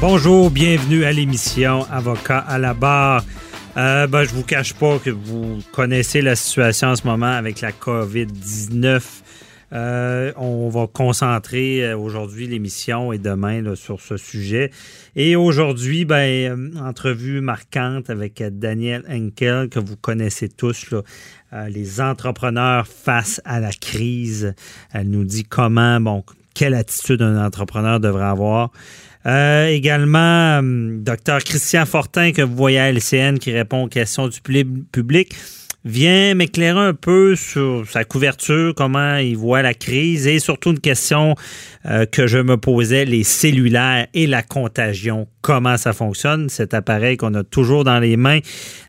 Bonjour, bienvenue à l'émission Avocat à la barre. Euh, ben, je vous cache pas que vous connaissez la situation en ce moment avec la COVID-19. Euh, on va concentrer euh, aujourd'hui l'émission et demain sur ce sujet. Et aujourd'hui, ben, euh, entrevue marquante avec Daniel Henkel, que vous connaissez tous, les entrepreneurs face à la crise. Elle nous dit comment, bon, quelle attitude un entrepreneur devrait avoir. Euh, également, docteur Christian Fortin, que vous voyez à LCN, qui répond aux questions du public vient m'éclairer un peu sur sa couverture, comment il voit la crise et surtout une question euh, que je me posais, les cellulaires et la contagion, comment ça fonctionne, cet appareil qu'on a toujours dans les mains.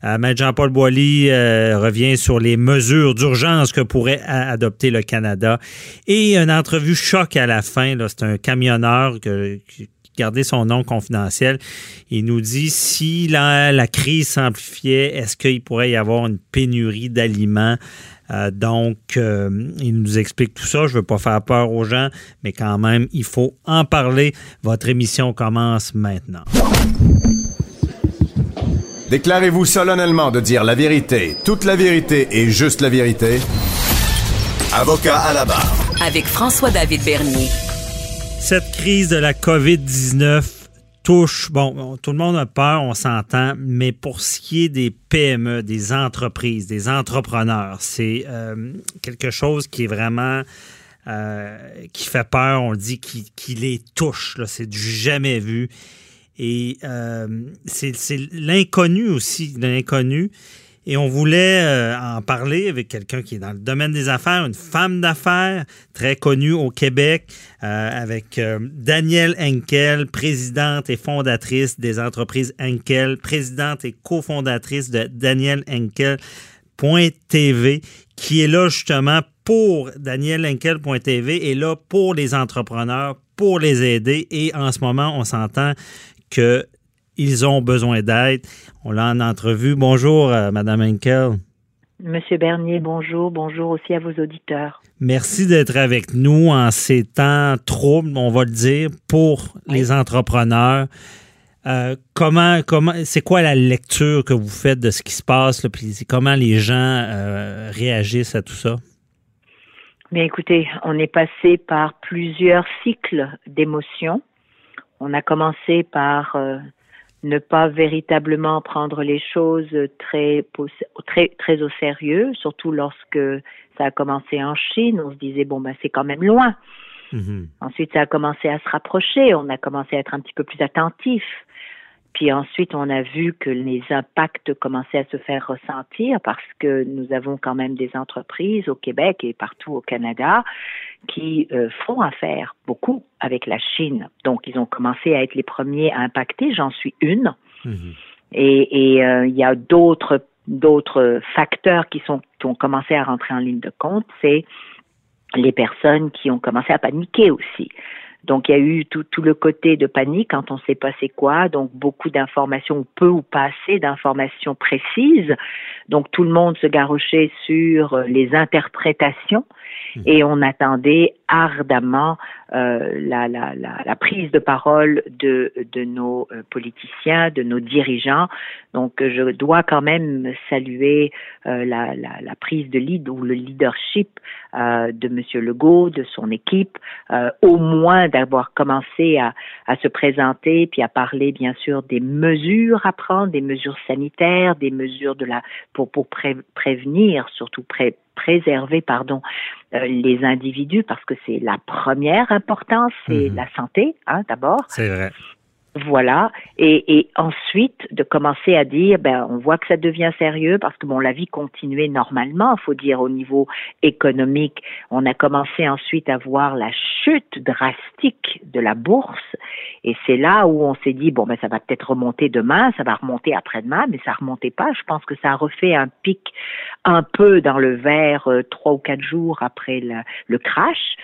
Euh, Maître Jean-Paul Boilly euh, revient sur les mesures d'urgence que pourrait adopter le Canada et une entrevue choc à la fin. C'est un camionneur que, garder son nom confidentiel. Il nous dit si la, la crise s'amplifiait, est-ce qu'il pourrait y avoir une pénurie d'aliments? Euh, donc, euh, il nous explique tout ça. Je ne veux pas faire peur aux gens, mais quand même, il faut en parler. Votre émission commence maintenant. Déclarez-vous solennellement de dire la vérité, toute la vérité et juste la vérité. Avocat à la barre. Avec François-David Bernier. Cette crise de la COVID-19 touche, bon, tout le monde a peur, on s'entend, mais pour ce qui est des PME, des entreprises, des entrepreneurs, c'est euh, quelque chose qui est vraiment... Euh, qui fait peur, on dit, qui, les touche. C'est du jamais vu. Et euh, c'est l'inconnu aussi, l'inconnu. Et on voulait euh, en parler avec quelqu'un qui est dans le domaine des affaires, une femme d'affaires très connue au Québec, euh, avec euh, Danielle Henkel, présidente et fondatrice des entreprises Henkel, présidente et cofondatrice de Danielle Henkel.tv, qui est là justement pour Daniel Henkel.tv et là pour les entrepreneurs, pour les aider. Et en ce moment, on s'entend que ils ont besoin d'aide. On l'a en entrevue. Bonjour, euh, Madame Henkel. Monsieur Bernier, bonjour. Bonjour aussi à vos auditeurs. Merci d'être avec nous en ces temps troubles, on va le dire, pour les entrepreneurs. Euh, comment, comment, c'est quoi la lecture que vous faites de ce qui se passe, là, puis comment les gens euh, réagissent à tout ça? Bien, écoutez, on est passé par plusieurs cycles d'émotions. On a commencé par ne pas véritablement prendre les choses très, très, très au sérieux, surtout lorsque ça a commencé en Chine. On se disait, bon, ben, c'est quand même loin. Mm-hmm. Ensuite, ça a commencé à se rapprocher. On a commencé à être un petit peu plus attentif. Puis ensuite, on a vu que les impacts commençaient à se faire ressentir parce que nous avons quand même des entreprises au Québec et partout au Canada qui euh, font affaire beaucoup avec la Chine. Donc, ils ont commencé à être les premiers à impacter. J'en suis une. Mhm. Et, euh, il y a d'autres d'autres facteurs qui sont qui ont commencé à rentrer en ligne de compte. C'est les personnes qui ont commencé à paniquer aussi. Donc il y a eu tout, tout le côté de panique quand on sait pas c'est quoi, donc beaucoup d'informations, peu ou pas assez d'informations précises. Donc tout le monde se garochait sur les interprétations mmh. et on attendait ardemment euh, la, la, la, la, prise de parole de, de nos euh, politiciens, de nos dirigeants. Donc, je dois quand même saluer euh, la, la, prise de lead ou le leadership euh, de Monsieur Legault, de son équipe, euh, au moins d'avoir commencé à, à, se présenter puis à parler bien sûr des mesures à prendre, des mesures sanitaires, des mesures de la pour pour prévenir, surtout pré, préserver pardon euh, les individus parce que c'est la première importance, c'est mhm. la santé hein, d'abord. C'est vrai. Voilà. Et, et, ensuite, de commencer à dire, ben, on voit que ça devient sérieux parce que bon, la vie continuait normalement, faut dire, au niveau économique. On a commencé ensuite à voir la chute drastique de la bourse Et c'est là où on s'est dit, bon, ben, ça va peut-être remonter demain, ça va remonter après-demain, mais ça remontait pas. Je pense que ça a refait un pic un peu dans le vert euh, trois ou quatre jours après le, crash.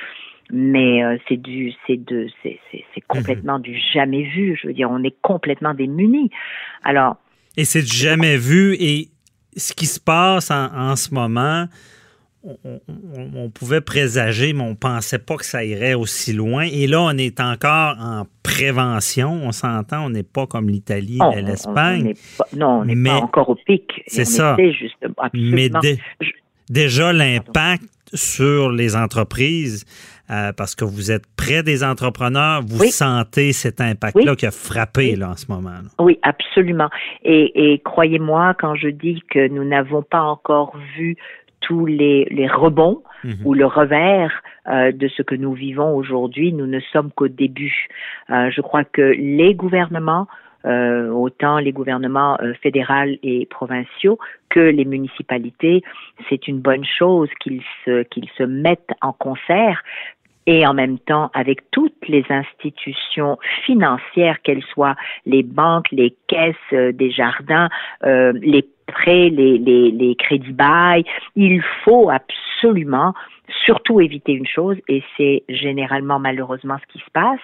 Mais euh, c'est du, c'est de, c'est, c'est, complètement du jamais vu. Je veux dire, on est complètement démunis. Alors. Et c'est du jamais vu. Et ce qui se passe en ce moment, on, pouvait présager, mais on pensait pas que ça irait aussi loin. Et là, on est encore en prévention. On s'entend, on n'est pas comme l'Italie et l'Espagne. Non, on n'est pas encore au pic. C'est ça. mais déjà, l'impact sur les entreprises, euh, parce que vous êtes près des entrepreneurs, vous sentez cet impact-là qui a frappé là, en ce moment. Oui, absolument. et croyez-moi, quand je dis que nous n'avons pas encore vu tous les, les rebonds mhm. ou le revers euh, de ce que nous vivons aujourd'hui. Nous ne sommes qu'au début. Euh, je crois que les gouvernements, euh, autant les gouvernements fédéraux et provinciaux que les municipalités, c'est une bonne chose qu'ils se, qu'ils se mettent en concert et en même temps avec toutes les institutions financières, qu'elles soient les banques, les caisses euh, des jardins, euh, les prêts, les, les, les crédits bail, il faut absolument surtout éviter une chose, et c'est généralement malheureusement ce qui se passe,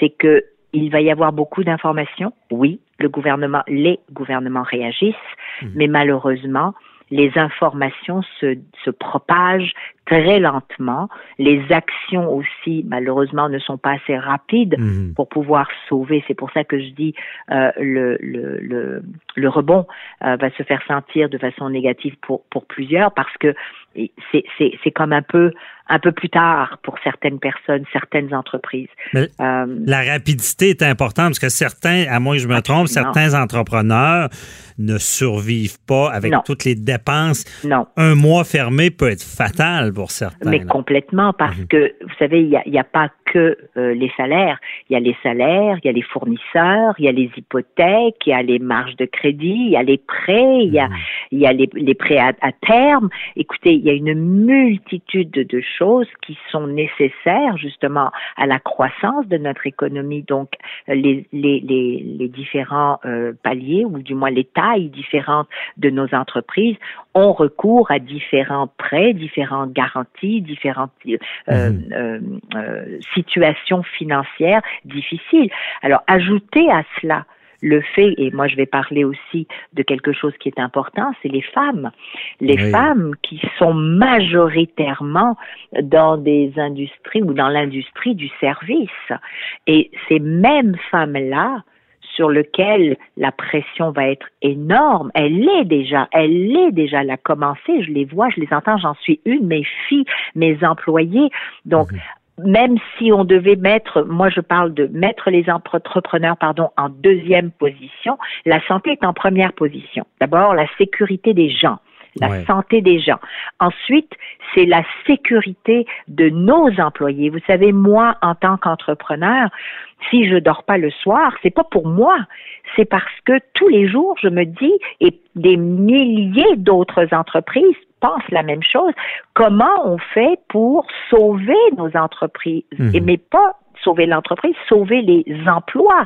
c'est que il va y avoir beaucoup d'informations. Oui, le gouvernement, les gouvernements réagissent, mmh. mais malheureusement, les informations se, se propagent très lentement. Les actions aussi, malheureusement, ne sont pas assez rapides mhm. pour pouvoir sauver. C'est pour ça que je dis euh, le, le, le, le, rebond euh, va se faire sentir de façon négative pour, pour plusieurs parce que c'est comme un peu un peu plus tard pour certaines personnes, certaines entreprises. Euh, la rapidité est importante parce que certains, à moins que je me trompe, certains entrepreneurs ne survivent pas avec toutes les dépenses. Non. Un mois fermé peut être fatal pour certains. Mais complètement, parce mhm. que, vous savez, il n'y a, pas que euh, les salaires. Il y a les salaires, il y a les fournisseurs, il y a les hypothèques, il y a les marges de crédit, il y a les prêts, il y a, mhm. y a les, les prêts à, à, terme. Écoutez, il y a une multitude de choses qui sont nécessaires justement à la croissance de notre économie. Donc, les, les, les, les différents euh, paliers, ou du moins les tailles différentes de nos entreprises, ont recours à différents prêts, différentes garanties, différentes euh, euh, euh, situations financières difficiles. Alors, ajouter à cela le fait, et moi je vais parler aussi de quelque chose qui est important, c'est les femmes. Les femmes qui sont majoritairement dans des industries ou dans l'industrie du service. Et ces mêmes femmes-là sur lequel la pression va être énorme. Elle l'est déjà, elle l'est déjà, elle a commencé, je les vois, je les entends, j'en suis une, mes filles, mes employés. Donc, mhm. Même si on devait mettre, moi je parle de mettre les entrepreneurs, pardon, en deuxième position, la santé est en première position. D'abord, la sécurité des gens la santé des gens. Ensuite, c'est la sécurité de nos employés. Vous savez, moi, en tant qu'entrepreneur, si je dors pas le soir, c'est pas pour moi, c'est parce que tous les jours, je me dis, et des milliers d'autres entreprises pensent la même chose, comment on fait pour sauver nos entreprises, mhm. et mais pas sauver l'entreprise, sauver les emplois.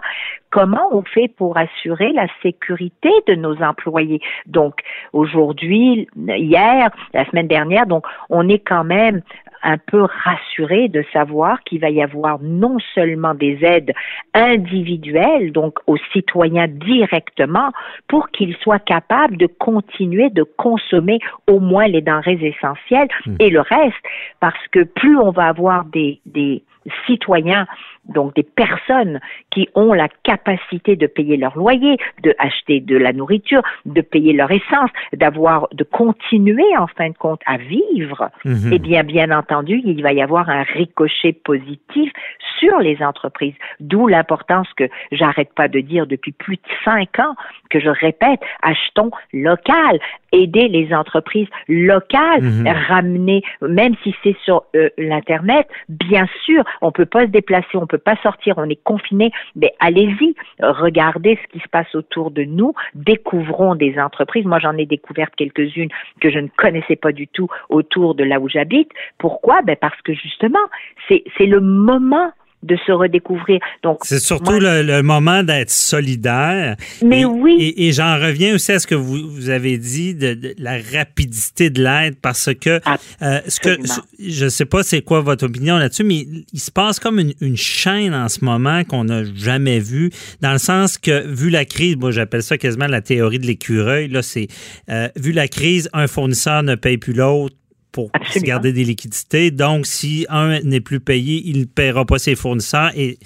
Comment on fait pour assurer la sécurité de nos employés? Donc, aujourd'hui, hier, la semaine dernière, donc, on est quand même un peu rassuré de savoir qu'il va y avoir non seulement des aides individuelles, donc aux citoyens directement, pour qu'ils soient capables de continuer de consommer au moins les denrées essentielles hmm. et le reste, parce que plus on va avoir des, des citoyens, donc des personnes qui ont la capacité de payer leur loyer, de acheter de la nourriture, de payer leur essence, d'avoir, de continuer en fin de compte à vivre, mhm. eh bien, bien entendu, il va y avoir un ricochet positif sur les entreprises. D'où l'importance que j'arrête pas de dire depuis plus de cinq ans, que je répète, achetons local, aider les entreprises locales, mhm. ramener, même si c'est sur euh, l'internet, bien sûr, on peut pas se déplacer, on peut pas sortir, on est confiné, mais allez-y, regardez ce qui se passe autour de nous, découvrons des entreprises. Moi, j'en ai découvert quelques-unes que je ne connaissais pas du tout autour de là où j'habite. Pourquoi? Ben parce que justement, c'est c'est le moment de se redécouvrir. Donc c'est surtout le, moment d'être solidaire. Mais oui. Et, j'en reviens aussi à ce que vous, vous avez dit de, la rapidité de l'aide parce que euh, ce que je sais pas c'est quoi votre opinion là-dessus, mais il se passe comme une, une chaîne en ce moment qu'on n'a jamais vu dans le sens que vu la crise, moi j'appelle ça quasiment la théorie de l'écureuil. Là, c'est euh, vu la crise, un fournisseur ne paye plus l'autre pour garder des liquidités. Donc, si un n'est plus payé, il ne paiera pas ses fournisseurs et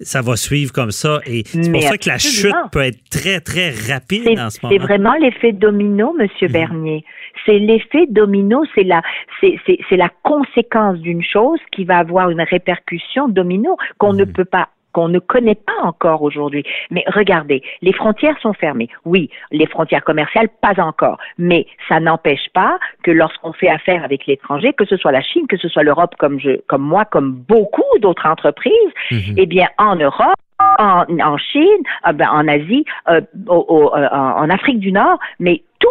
ça va suivre comme ça. Et c'est pour ça que la chute peut être très, très rapide en ce moment. C'est vraiment l'effet domino, Monsieur mhm. Bernier. C'est l'effet domino, c'est la, c'est, la conséquence d'une chose qui va avoir une répercussion domino qu'on ne mhm. peut pas qu'on ne connaît pas encore aujourd'hui. Mais regardez, les frontières sont fermées. Oui, les frontières commerciales, pas encore. Mais ça n'empêche pas que lorsqu'on fait affaire avec l'étranger, que ce soit la Chine, que ce soit l'Europe, comme je, comme moi, comme beaucoup d'autres entreprises, mhm. eh bien, en Europe, en, en Chine, euh, ben, en Asie, euh, euh, en Afrique du Nord, mais tout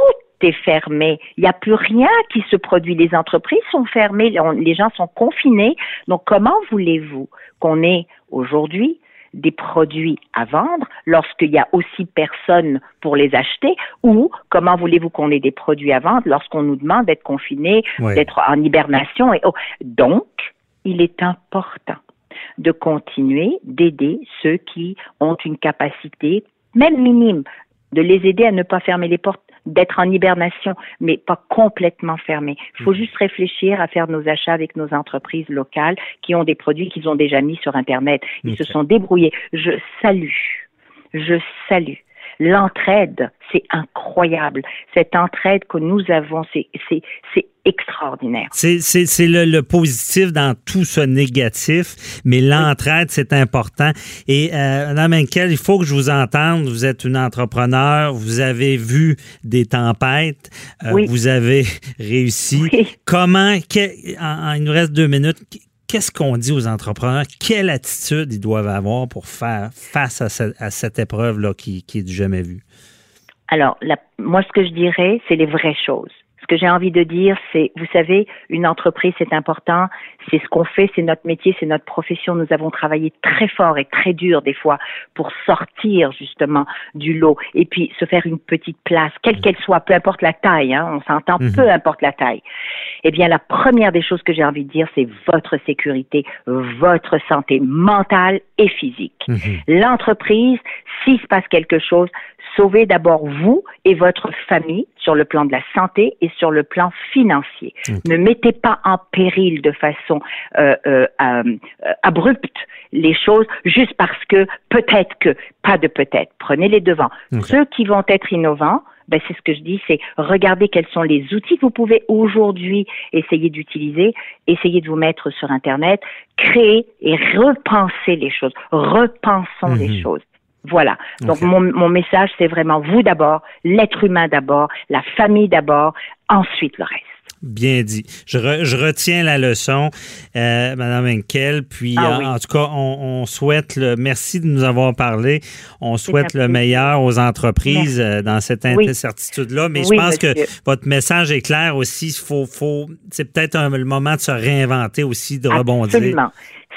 est fermé. Il n'y a plus rien qui se produit. Les entreprises sont fermées, les gens sont confinés. Donc, comment voulez-vous qu'on ait aujourd'hui des produits à vendre lorsqu'il y a aussi personne pour les acheter? Ou comment voulez-vous qu'on ait des produits à vendre lorsqu'on nous demande d'être confinés, d'être en hibernation et oh. donc il est important de continuer d'aider ceux qui ont une capacité même minime de les aider à ne pas fermer les portes d'être en hibernation, mais pas complètement fermé. Il faut mhm. juste réfléchir à faire nos achats avec nos entreprises locales qui ont des produits qu'ils ont déjà mis sur Internet. Ils se sont débrouillés. Je salue, je salue L'entraide, c'est incroyable. Cette entraide que nous avons, c'est extraordinaire. C'est le, le, positif dans tout ce négatif, mais l'entraide, c'est important. Et euh, Madame Henkel, il faut que je vous entende. Vous êtes une entrepreneur, vous avez vu des tempêtes, euh, vous avez réussi. Comment, il nous reste deux minutes, qu'est-ce qu'on dit aux entrepreneurs? Quelle attitude ils doivent avoir pour faire face à, cette épreuve-là qui, est du jamais vue? Alors, moi, ce que je dirais, c'est les vraies choses que j'ai envie de dire, c'est, vous savez, une entreprise, c'est important, c'est ce qu'on fait, c'est notre métier, c'est notre profession. Nous avons travaillé très fort et très dur des fois pour sortir justement du lot et puis se faire une petite place, quelle qu'elle soit, peu importe la taille, hein, on s'entend, mmh. peu importe la taille. Eh bien, la première des choses que j'ai envie de dire, c'est votre sécurité, votre santé mentale et physique. Mmh. L'entreprise, s'il se passe quelque chose, sauvez d'abord vous et votre famille sur le plan de la santé et sur le plan financier. Ne mettez pas en péril de façon euh, euh, euh, abrupte les choses juste parce que peut-être que, pas de peut-être, prenez les devants. Ceux qui vont être innovants, ben c'est ce que je dis, c'est regarder quels sont les outils que vous pouvez aujourd'hui essayer d'utiliser, essayer de vous mettre sur Internet, créer et repenser les choses. Repensons les mhm. choses. Voilà. Donc mon, mon message, c'est vraiment vous d'abord, l'être humain d'abord, la famille d'abord, ensuite le reste. Bien dit. Je, je, retiens la leçon, euh, Madame Henkel. Puis, ah en, tout cas, on, souhaite le. Merci de nous avoir parlé. On souhaite le meilleur aux entreprises euh, dans cette incertitude-là. Mais je pense que votre message est clair aussi. Faut, faut, c'est peut-être le moment de se réinventer aussi, de rebondir.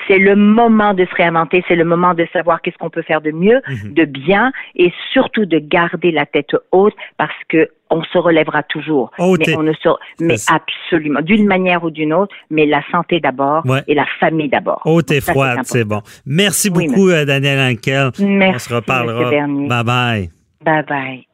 C'est le moment de se réinventer, c'est le moment de savoir qu'est-ce qu'on peut faire de mieux, mhm. de bien, et surtout de garder la tête haute parce que on se relèvera toujours. mais on ne se, mais absolument, d'une manière ou d'une autre, mais la santé d'abord et la famille d'abord. Haute et froide, c'est bon. Merci beaucoup, euh, Daniel Ankel. Merci, on se reparlera. Bye bye. Bye bye.